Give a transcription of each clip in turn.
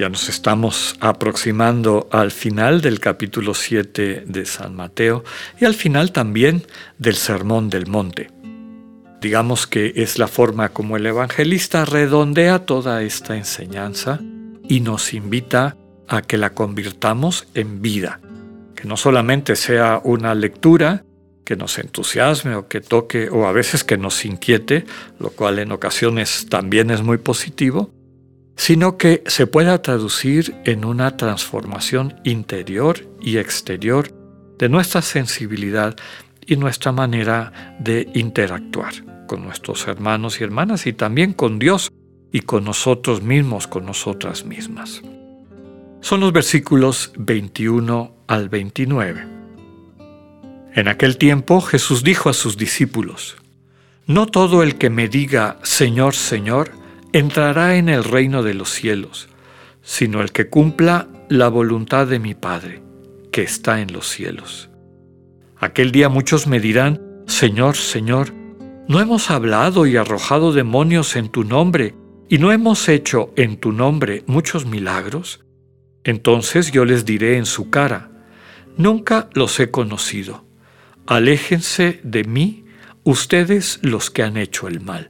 ya nos estamos aproximando al final del capítulo 7 de San Mateo y al final también del Sermón del Monte. Digamos que es la forma como el evangelista redondea toda esta enseñanza y nos invita a que la convirtamos en vida, que no solamente sea una lectura, que nos entusiasme o que toque o a veces que nos inquiete, lo cual en ocasiones también es muy positivo, sino que se pueda traducir en una transformación interior y exterior de nuestra sensibilidad y nuestra manera de interactuar con nuestros hermanos y hermanas y también con Dios y con nosotros mismos, con nosotras mismas. Son los versículos 21 al 29. En aquel tiempo Jesús dijo a sus discípulos, No todo el que me diga Señor, Señor, entrará en el reino de los cielos, sino el que cumpla la voluntad de mi Padre, que está en los cielos. Aquel día muchos me dirán, Señor, Señor, ¿no hemos hablado y arrojado demonios en tu nombre, y no hemos hecho en tu nombre muchos milagros? Entonces yo les diré en su cara, Nunca los he conocido Aléjense de mí, ustedes los que han hecho el mal.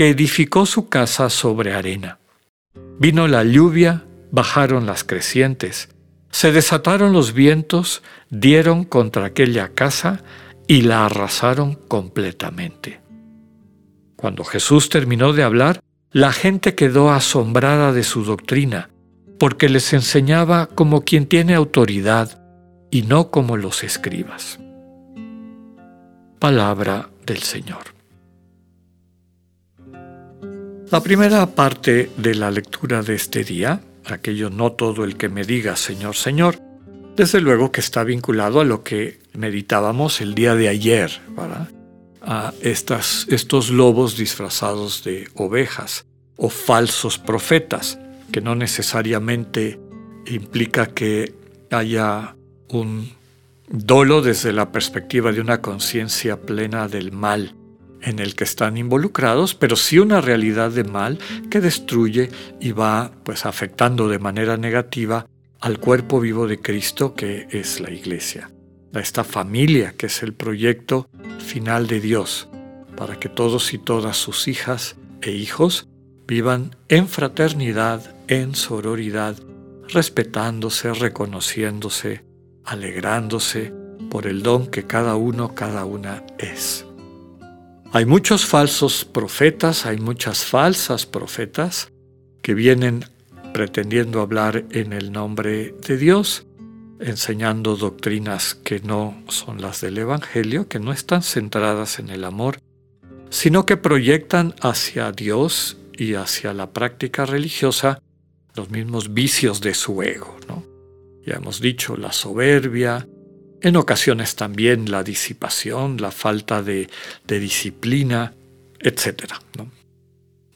que edificó su casa sobre arena. Vino la lluvia, bajaron las crecientes, se desataron los vientos, dieron contra aquella casa y la arrasaron completamente. Cuando Jesús terminó de hablar, la gente quedó asombrada de su doctrina, porque les enseñaba como quien tiene autoridad y no como los escribas. Palabra del Señor. La primera parte de la lectura de este día, aquello no todo el que me diga Señor, Señor, desde luego que está vinculado a lo que meditábamos el día de ayer, a estos lobos disfrazados de ovejas o falsos profetas, que no necesariamente implica que haya un dolo desde la perspectiva de una conciencia plena del mal en el que están involucrados, pero sí una realidad de mal que destruye y va pues afectando de manera negativa al cuerpo vivo de Cristo que es la iglesia, a esta familia que es el proyecto final de Dios, para que todos y todas sus hijas e hijos vivan en fraternidad, en sororidad, respetándose, reconociéndose, alegrándose por el don que cada uno, cada una es. Hay muchos falsos profetas, hay muchas falsas profetas que vienen pretendiendo hablar en el nombre de Dios, enseñando doctrinas que no son las del Evangelio, que no están centradas en el amor, sino que proyectan hacia Dios y hacia la práctica religiosa los mismos vicios de su ego. ¿no? ya hemos dicho, la soberbia, en ocasiones también la disipación, la falta de, disciplina, etc.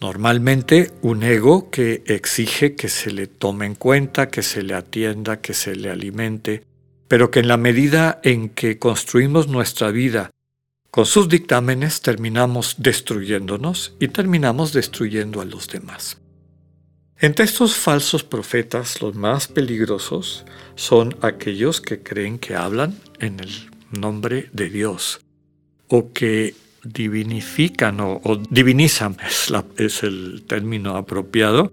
Normalmente un ego que exige que se le tome en cuenta, que se le atienda, que se le alimente, pero que en la medida en que construimos nuestra vida con sus dictámenes terminamos destruyéndonos y terminamos destruyendo a los demás. Entre estos falsos profetas, los más peligrosos son aquellos que creen que hablan en el nombre de Dios o que divinifican o, divinizan, es, es el término apropiado,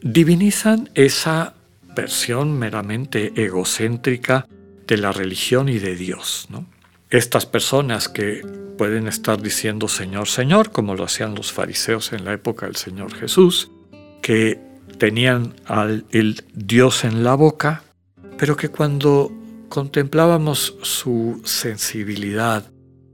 divinizan esa versión meramente egocéntrica de la religión y de Dios. ¿no? Estas personas que pueden estar diciendo Señor, Señor, como lo hacían los fariseos en la época del Señor Jesús, que tenían al el Dios en la boca, pero que cuando contemplábamos su sensibilidad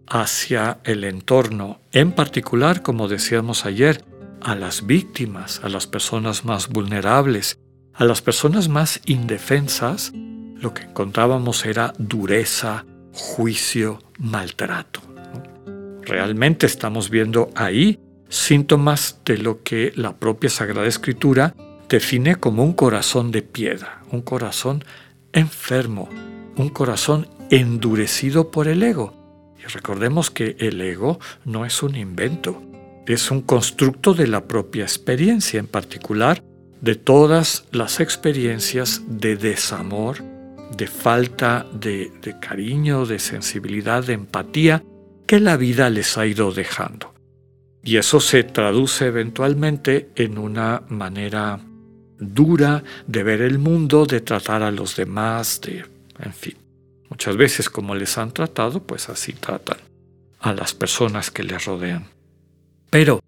hacia el entorno, en particular, como decíamos ayer, a las víctimas, a las personas más vulnerables, a las personas más indefensas, lo que encontrábamos era dureza, juicio, maltrato. Realmente estamos viendo ahí síntomas de lo que la propia Sagrada Escritura define como un corazón de piedra, un corazón enfermo, un corazón endurecido por el ego. Y recordemos que el ego no es un invento, es un constructo de la propia experiencia, en particular de todas las experiencias de desamor, de falta de, de, cariño, de sensibilidad, de empatía que la vida les ha ido dejando. Y eso se traduce eventualmente en una manera dura de ver el mundo, de tratar a los demás, de, en fin. Muchas veces como les han tratado, pues así tratan a las personas que les rodean. Pero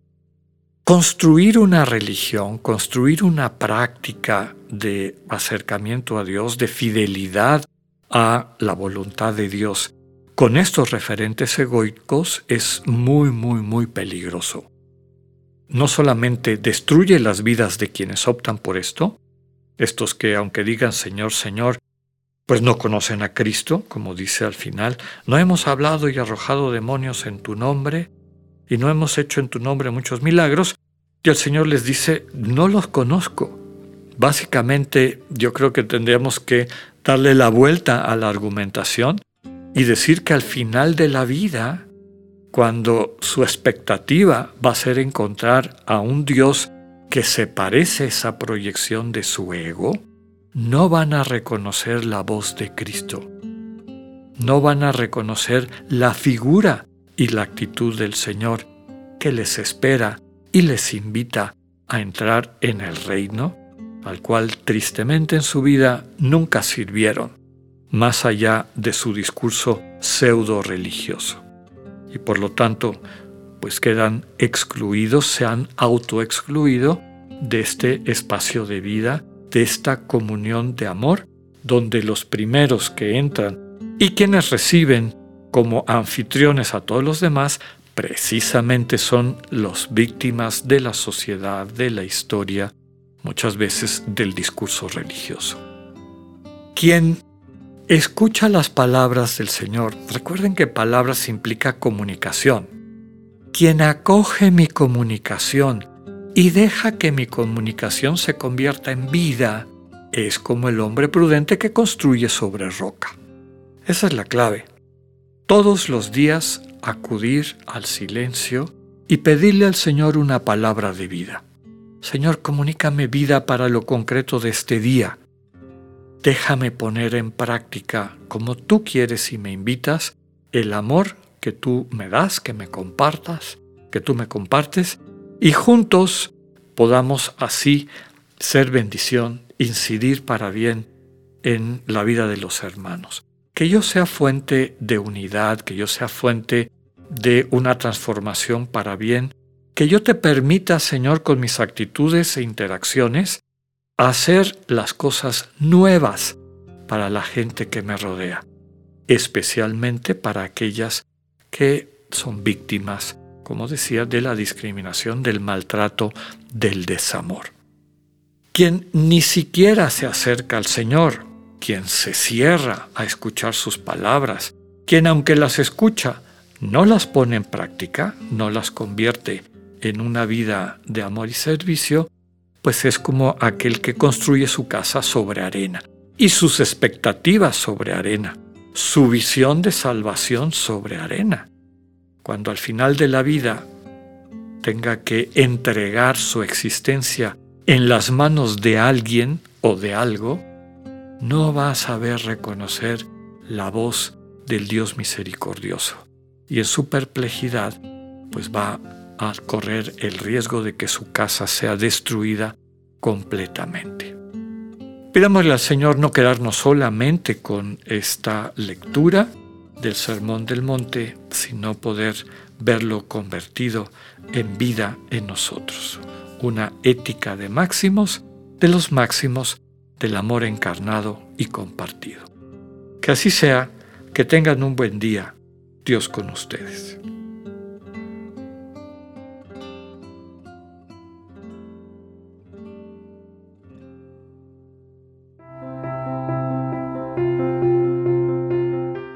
construir una religión, construir una práctica de acercamiento a Dios, de fidelidad a la voluntad de Dios, con estos referentes egoicos es muy, muy, muy peligroso. No solamente destruye las vidas de quienes optan por esto, estos que aunque digan Señor, Señor, pues no conocen a Cristo, como dice al final, no hemos hablado y arrojado demonios en tu nombre, y no hemos hecho en tu nombre muchos milagros, y el Señor les dice, no los conozco. Básicamente yo creo que tendríamos que darle la vuelta a la argumentación y decir que al final de la vida, cuando su expectativa va a ser encontrar a un Dios que se parece a esa proyección de su ego, no van a reconocer la voz de Cristo. No van a reconocer la figura y la actitud del Señor que les espera y les invita a entrar en el reino al cual tristemente en su vida nunca sirvieron, más allá de su discurso pseudo religioso. Y por lo tanto, pues quedan excluidos, se han autoexcluido de este espacio de vida, de esta comunión de amor, donde los primeros que entran y quienes reciben como anfitriones a todos los demás, precisamente son los víctimas de la sociedad, de la historia, muchas veces del discurso religioso. Quien escucha las palabras del Señor, recuerden que palabras implica comunicación. Quien acoge mi comunicación y deja que mi comunicación se convierta en vida, es como el hombre prudente que construye sobre roca. Esa es la clave todos los días acudir al silencio y pedirle al Señor una palabra de vida. Señor, comunícame vida para lo concreto de este día. Déjame poner en práctica, como tú quieres y me invitas, el amor que tú me das, que me compartas, que tú me compartes, y juntos podamos así ser bendición, incidir para bien en la vida de los hermanos. Que yo sea fuente de unidad, que yo sea fuente de una transformación para bien, que yo te permita, Señor, con mis actitudes e interacciones, hacer las cosas nuevas para la gente que me rodea, especialmente para aquellas que son víctimas, como decía, de la discriminación, del maltrato, del desamor. Quien ni siquiera se acerca al Señor, quien se cierra a escuchar sus palabras, quien aunque las escucha, no las pone en práctica, no las convierte en una vida de amor y servicio, pues es como aquel que construye su casa sobre arena y sus expectativas sobre arena, su visión de salvación sobre arena. Cuando al final de la vida tenga que entregar su existencia en las manos de alguien o de algo, no va a saber reconocer la voz del Dios misericordioso. Y en su perplejidad, pues va a correr el riesgo de que su casa sea destruida completamente. Pidámosle al Señor no quedarnos solamente con esta lectura del Sermón del Monte, sino poder verlo convertido en vida en nosotros. Una ética de máximos, de los máximos del amor encarnado y compartido. Que así sea, que tengan un buen día. Dios con ustedes.